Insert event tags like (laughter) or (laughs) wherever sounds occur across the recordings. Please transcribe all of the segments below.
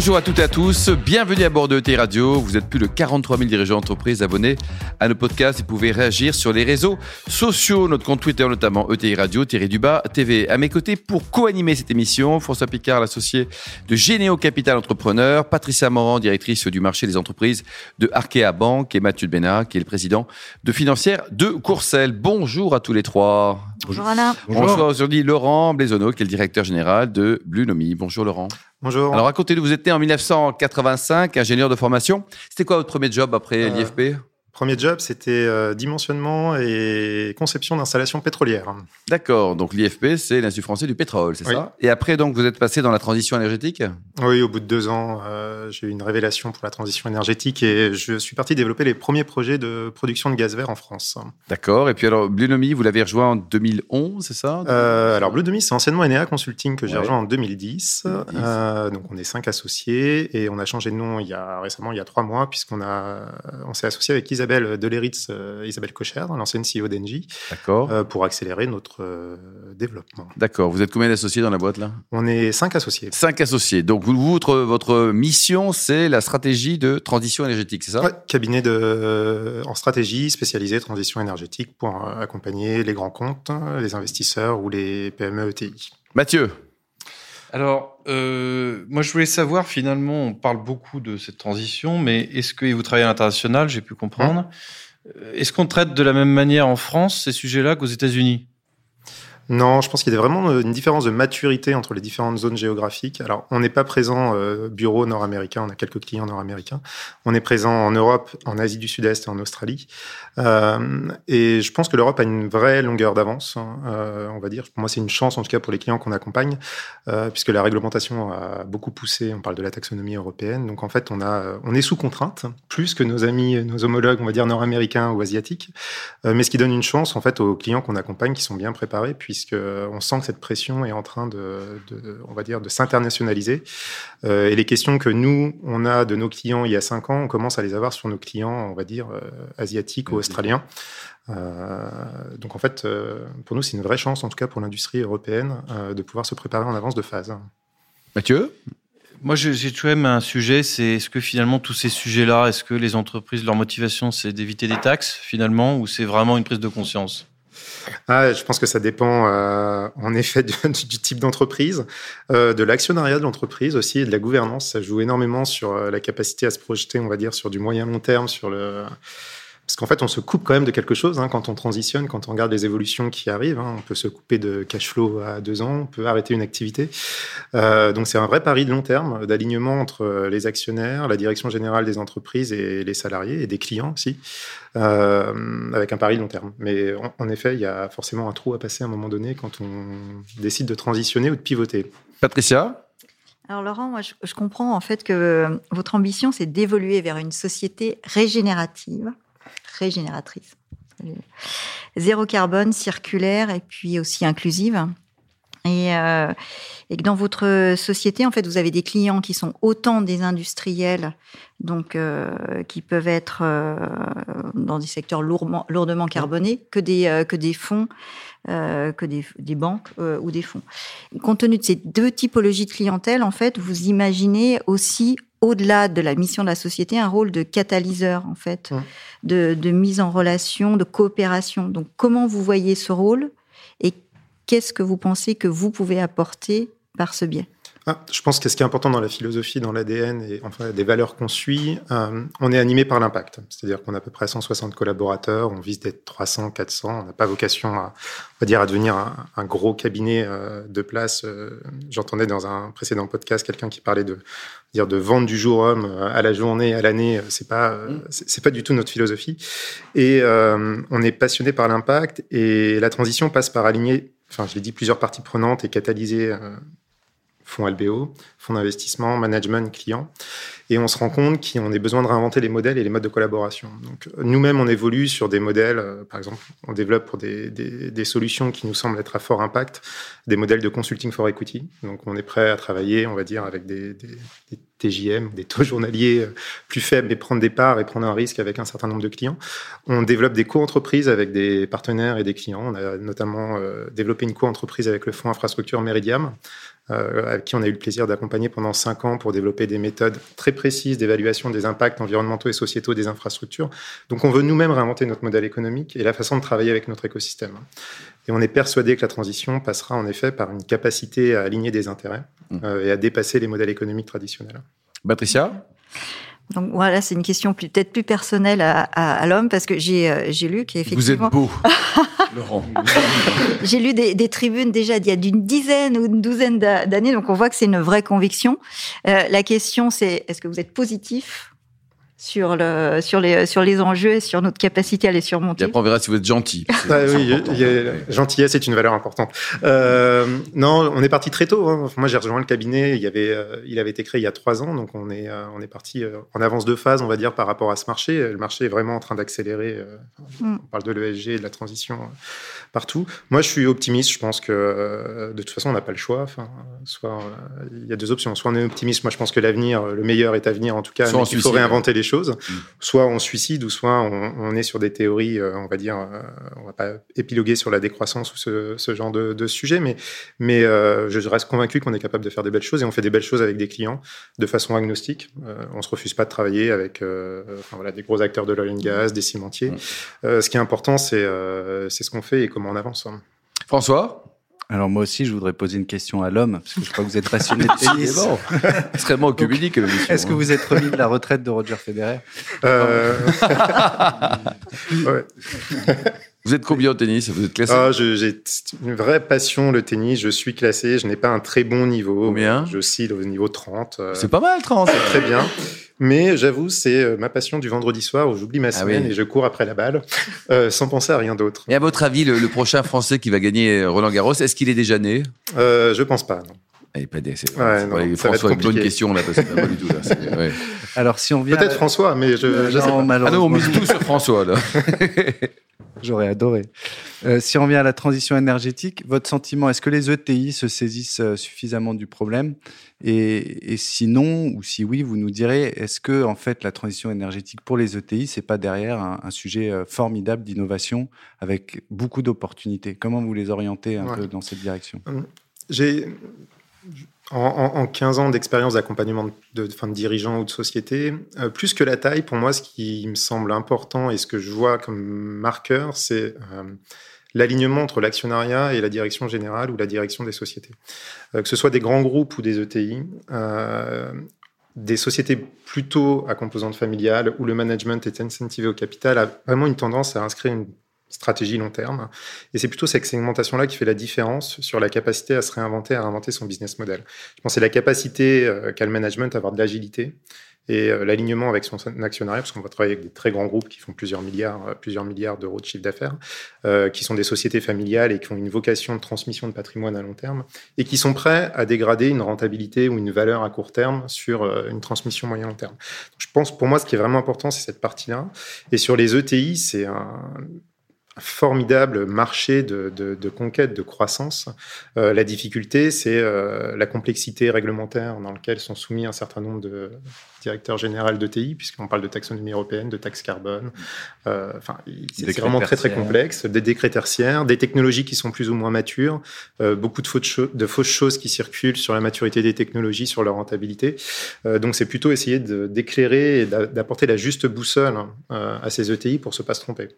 Bonjour à toutes et à tous, bienvenue à bord de ETI Radio. Vous êtes plus de 43 000 dirigeants d'entreprise abonnés à nos podcasts et pouvez réagir sur les réseaux sociaux, notre compte Twitter notamment ETI Radio, Thierry Dubas TV. À mes côtés pour co-animer cette émission, François Picard, l'associé de Généo Capital Entrepreneur, Patricia Morand, directrice du marché des entreprises de Arkea Banque et Mathieu Bénard, qui est le président de Financière de Courcelles. Bonjour à tous les trois. Bonjour Alain. Bonjour aujourd'hui Laurent Blaisonneau, qui est le directeur général de Blunomi. Bonjour Laurent. Bonjour. Alors racontez-nous, vous né en 1985, ingénieur de formation. C'était quoi votre premier job après Euh, l'IFP Premier job, c'était euh, dimensionnement et conception d'installations pétrolières. D'accord, donc l'IFP, c'est l'Institut français du pétrole, c'est Oui. ça? Et après, donc, vous êtes passé dans la transition énergétique? Oui, au bout de deux ans, euh, j'ai eu une révélation pour la transition énergétique et je suis parti développer les premiers projets de production de gaz vert en France. D'accord, et puis alors, Blunomi, vous l'avez rejoint en 2011, c'est ça? Euh, alors, Blue Demi, c'est anciennement Enea Consulting que j'ai Ouais. rejoint en 2010. 2010. Euh, donc, on est cinq associés et on a changé de nom il y a récemment, il y a trois mois, puisqu'on on s'est associé avec Isabelle Deleritz, euh, Isabelle Cocher, l'ancienne CEO d'Engie, euh, pour accélérer notre euh, développement. d'accord. Vous êtes combien d'associés dans la boîte, là? On est cinq associés. Cinq associés. Donc, vous, votre, votre mission, c'est la stratégie de transition énergétique, c'est ça? Ouais, cabinet de, en stratégie spécialisé transition énergétique pour euh, accompagner les grands comptes, les investisseurs ou les PME ETI. Mathieu Alors, euh, moi, je voulais savoir, finalement, on parle beaucoup de cette transition, mais est-ce que vous travaillez à l'international, j'ai pu comprendre, Euh, est-ce qu'on traite de la même manière en France ces sujets-là qu'aux États-Unis? Non, je pense qu'il y a vraiment une différence de maturité entre les différentes zones géographiques. Alors, on n'est pas présent euh, bureau nord-américain, on a quelques clients nord-américains. On est présent en Europe, en Asie du Sud-Est et en Australie. Euh, et je pense que l'Europe a une vraie longueur d'avance, hein, euh, on va dire. Pour moi, c'est une chance, en tout cas pour les clients qu'on accompagne, euh, puisque la réglementation a beaucoup poussé. On parle de la taxonomie européenne. Donc, en fait, on, a, on est sous contrainte, plus que nos amis, nos homologues, on va dire, nord-américains ou asiatiques. Euh, mais ce qui donne une chance, en fait, aux clients qu'on accompagne qui sont bien préparés, puisque on sent que cette pression est en train de, de on va dire, de s'internationaliser. Euh, et les questions que nous, on a de nos clients il y a cinq ans, on commence à les avoir sur nos clients, on va dire, euh, asiatiques ou australiens. Euh, donc en fait, euh, pour nous, c'est une vraie chance, en tout cas pour l'industrie européenne, euh, de pouvoir se préparer en avance de phase. Mathieu? Moi, j'ai tout même un sujet, c'est est-ce que finalement, tous ces sujets-là, est-ce que les entreprises, leur motivation, c'est d'éviter des taxes, finalement, ou c'est vraiment une prise de conscience? Ah, je pense que ça dépend euh, en effet (laughs) du, type d'entreprise, euh, de l'actionnariat de l'entreprise aussi et de la gouvernance. Ça joue énormément sur euh, la capacité à se projeter, on va dire, sur du moyen long terme, sur le parce qu'en fait, on se coupe quand même de quelque chose hein, quand on transitionne, quand on regarde les évolutions qui arrivent. hein. on peut se couper de cash flow à deux ans, on peut arrêter une activité. Euh, donc, c'est un vrai pari de long terme, d'alignement entre les actionnaires, la direction générale des entreprises et les salariés et des clients aussi, euh, avec un pari de long terme. Mais en, en effet, il y a forcément un trou à passer à un moment donné quand on décide de transitionner ou de pivoter. Patricia? Alors Laurent, moi je, je comprends en fait que votre ambition c'est d'évoluer vers une société régénérative, régénératrice, zéro carbone, circulaire et puis aussi inclusive. Et, euh, et que dans votre société, en fait, vous avez des clients qui sont autant des industriels, donc euh, qui peuvent être euh, dans des secteurs lourdement, lourdement carbonés, que des que des fonds, que des, des banques ou des fonds. Compte tenu de ces deux typologies de clientèle, en fait, vous imaginez aussi au-delà de la mission de la société, un rôle de catalyseur, en fait, Mmh. de, de mise en relation, de coopération. Donc, comment vous voyez ce rôle et qu'est-ce que vous pensez que vous pouvez apporter par ce biais? Ah, je pense que ce qui est important dans la philosophie, dans l'ADN et enfin des valeurs qu'on suit, euh, on est animé par l'impact. C'est-à-dire qu'on a à peu près 160 collaborateurs, on vise d'être 300, 400. On n'a pas vocation à, on va dire, à devenir un, un gros cabinet euh, de place. Euh, J'entendais dans un précédent podcast quelqu'un qui parlait de dire de vendre du jour homme à la journée, à l'année. C'est pas, euh, c'est pas du tout notre philosophie. Et on est passionné par l'impact et la transition passe par aligner. Enfin, je l'ai dit, plusieurs parties prenantes et catalyser. euh, fonds LBO, fonds d'investissement, management, clients. Et on se rend compte qu'on a besoin de réinventer les modèles et les modes de collaboration. Donc, nous-mêmes, on évolue sur des modèles, euh, par exemple, on développe pour des, des, solutions qui nous semblent être à fort impact, des modèles de consulting for equity. Donc, on est prêt à travailler, on va dire, avec des, TJM, des taux journaliers euh, plus faibles, mais prendre des parts et prendre un risque avec un certain nombre de clients. On développe des co-entreprises avec des partenaires et des clients. On a notamment euh, développé une co-entreprise avec le fonds infrastructure Meridiam, avec qui on a eu le plaisir d'accompagner pendant cinq ans pour développer des méthodes très précises d'évaluation des impacts environnementaux et sociétaux des infrastructures. Donc on veut nous-mêmes réinventer notre modèle économique et la façon de travailler avec notre écosystème. Et on est persuadé que la transition passera en effet par une capacité à aligner des intérêts mmh. euh, et à dépasser les modèles économiques traditionnels. Patricia? Donc voilà, c'est une question peut-être plus personnelle à, à, à l'homme parce que euh, j'ai lu qu'effectivement. Vous êtes beau, (laughs) (laughs) J'ai lu des, des, tribunes déjà d'il y a d'une dizaine ou une douzaine d'années, donc on voit que c'est une vraie conviction. Euh, la question, c'est est-ce que vous êtes positif sur, le, sur, les, sur les enjeux et sur notre capacité à les surmonter. Et après, on verra si vous êtes gentil. Ah, oui, gentillesse est une valeur importante. Euh, non, on est parti très tôt. Hein. Moi, j'ai rejoint le cabinet. Il, y avait, euh, il avait été créé il y a trois ans, donc on est, euh, on est parti euh, en avance de phase, on va dire, par rapport à ce marché. Le marché est vraiment en train d'accélérer. Mm. On parle de l'ESG et de la transition partout. Moi, je suis optimiste. Je pense que de toute façon, on n'a pas le choix. Enfin, soit il y a deux options. Soit on est optimiste. Moi, je pense que l'avenir, le meilleur est à venir en tout cas. Soit mais il faut réinventer les choses choses. Mm. Soit on suicide, ou soit on, est sur des théories, euh, on va dire, euh, on va pas épiloguer sur la décroissance ou ce, genre de, sujet, mais, mais euh, je reste convaincu qu'on est capable de faire des belles choses et on fait des belles choses avec des clients de façon agnostique. on se refuse pas de travailler avec enfin, voilà, des gros acteurs de l'oil and gas, des cimentiers. Mm. ce qui est important, c'est c'est ce qu'on fait et comment on avance. François? Alors moi aussi, je voudrais poser une question à l'homme, parce que je crois que vous êtes passionné de (laughs) tennis. bon. (laughs) Extrêmement communique. Est-ce que vous êtes remis de la retraite de Roger Federer? Euh... (laughs) ouais. Vous êtes combien au tennis? Vous êtes classé? Ah, J'ai une vraie passion le tennis. Je suis classé. Je n'ai pas un très bon niveau. Combien? Je suis au niveau 30. Euh, c'est pas mal 30. C'est très bien. Mais j'avoue, c'est euh, ma passion du vendredi soir où j'oublie ma ah semaine et je cours après la balle euh, sans penser à rien d'autre. Et à votre avis, le, prochain Français qui va gagner Roland Garros, est-ce qu'il est déjà né? Euh, Je pense pas. Non. Il pas des, ouais, non, François, une question là, parce que pas du tout là. Ouais. (laughs) Alors si on vient peut-être François, mais je, je non, sais pas. Ah non, on mise tout sur François là. (laughs) (laughs) J'aurais adoré. Euh, si on revient à la transition énergétique, votre sentiment, est-ce que les ETI se saisissent euh, suffisamment du problème? Et, et sinon, ou si oui, vous nous direz, est-ce que en fait la transition énergétique pour les ETI, c'est pas derrière un, un sujet euh, formidable d'innovation avec beaucoup d'opportunités? Comment vous les orientez un ouais. peu dans cette direction? J'ai en, en, 15 ans d'expérience d'accompagnement de, dirigeants ou de sociétés, euh, plus que la taille, pour moi, ce qui me semble important et ce que je vois comme marqueur, c'est euh, l'alignement entre l'actionnariat et la direction générale ou la direction des sociétés. Euh, que ce soit des grands groupes ou des ETI, des sociétés plutôt à composante familiale où le management est incentivé au capital a vraiment une tendance à inscrire une stratégie long terme. Et c'est plutôt cette segmentation-là qui fait la différence sur la capacité à se réinventer, à réinventer son business model. Je pense que c'est la capacité euh, qu'a le management à avoir de l'agilité et euh, l'alignement avec son actionnariat, parce qu'on va travailler avec des très grands groupes qui font plusieurs milliards, euh, plusieurs milliards d'euros de chiffre d'affaires, qui sont des sociétés familiales et qui ont une vocation de transmission de patrimoine à long terme, et qui sont prêts à dégrader une rentabilité ou une valeur à court terme sur une transmission moyen long terme. je pense, pour moi, ce qui est vraiment important, c'est cette partie-là. Et sur les ETI, c'est un, formidable marché de, de, de, conquête, de croissance. Euh, la difficulté, c'est euh, la complexité réglementaire dans laquelle sont soumis un certain nombre de directeurs généraux de TI, puisqu'on parle de taxonomie européenne, de taxe carbone. Euh, enfin, c'est vraiment très très complexe. Des décrets tertiaires, des technologies qui sont plus ou moins matures, beaucoup de fausses, de fausses choses qui circulent sur la maturité des technologies, sur leur rentabilité. Donc, c'est plutôt essayer d'éclairer et d'apporter la juste boussole euh, à ces ETI pour ne pas se tromper.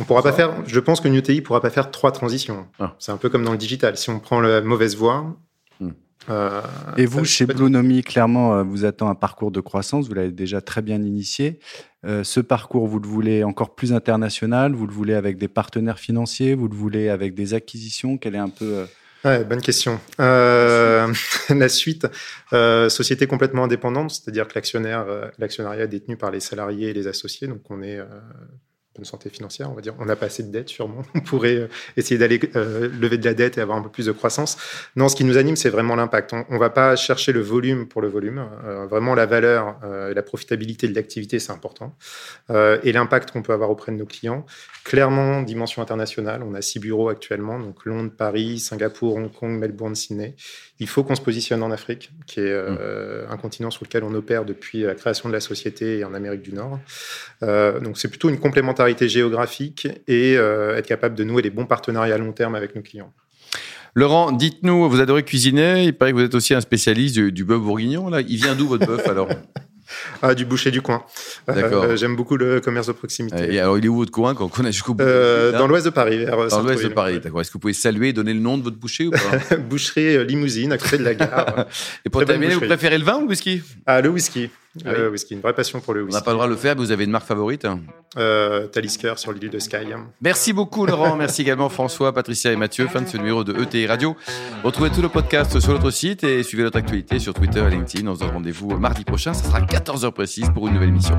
On pourra pas faire, je pense que UTI pourra pas faire trois transitions. Ah. C'est un peu comme dans le digital. Si on prend la mauvaise voie. Hmm. Euh, Et vous, chez Bluenomi, clairement, euh, vous attend un parcours de croissance. Vous l'avez déjà très bien initié. Euh, ce parcours, vous le voulez encore plus international? Vous le voulez avec des partenaires financiers? Vous le voulez avec des acquisitions? Quelle est un peu euh... Ouais, bonne question. Euh, (laughs) la suite, euh, société complètement indépendante, c'est-à-dire que l'actionnaire, l'actionnariat est détenu par les salariés et les associés, donc on est bonne santé financière, on va dire. On n'a pas assez de dette, sûrement. (laughs) On pourrait essayer d'aller lever de la dette et avoir un peu plus de croissance. Non, ce qui nous anime, c'est vraiment l'impact. On ne va pas chercher le volume pour le volume. vraiment, la valeur et la profitabilité de l'activité, c'est important. et l'impact qu'on peut avoir auprès de nos clients. Clairement, dimension internationale. On a six bureaux actuellement, donc Londres, Paris, Singapour, Hong Kong, Melbourne, Sydney. Il faut qu'on se positionne en Afrique, qui est euh, mm. un continent sur lequel on opère depuis la création de la société et en Amérique du Nord. Euh, donc c'est plutôt une complémentarité géographique et euh, être capable de nouer des bons partenariats à long terme avec nos clients. Laurent, dites-nous, vous adorez cuisiner. Il paraît que vous êtes aussi un spécialiste du, du bœuf bourguignon. Là. Il vient d'où votre bœuf (laughs) alors? Ah, du boucher du coin. Euh, J'aime beaucoup le commerce de proximité. Et alors, il est où votre coin qu'on connaît jusqu'au bout euh, Dans l'ouest de Paris. Vers dans l'ouest de Paris, d'accord. Est-ce que vous pouvez saluer et donner le nom de votre boucher ou pas? (laughs) Boucherie euh, Limousine, à côté de la gare. (laughs) et pour terminer, vous préférez le vin ou le whisky? Ah, le whisky. Ah le whisky, une vraie passion pour le whisky. On n'a pas le droit de le faire, mais vous avez une marque favorite euh, Talisker sur l'île de Skye. Merci beaucoup Laurent, merci également François, Patricia et Mathieu. Fin de ce numéro de ETI Radio. Retrouvez tout le podcast sur notre site et suivez notre actualité sur Twitter et LinkedIn. On se donne rendez-vous mardi prochain, ce sera 14h précise pour une nouvelle émission.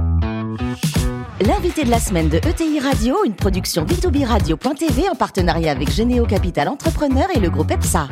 L'invité de la semaine de ETI Radio, une production B2B Radio.tv en partenariat avec Généo Capital Entrepreneur et le groupe EPSA.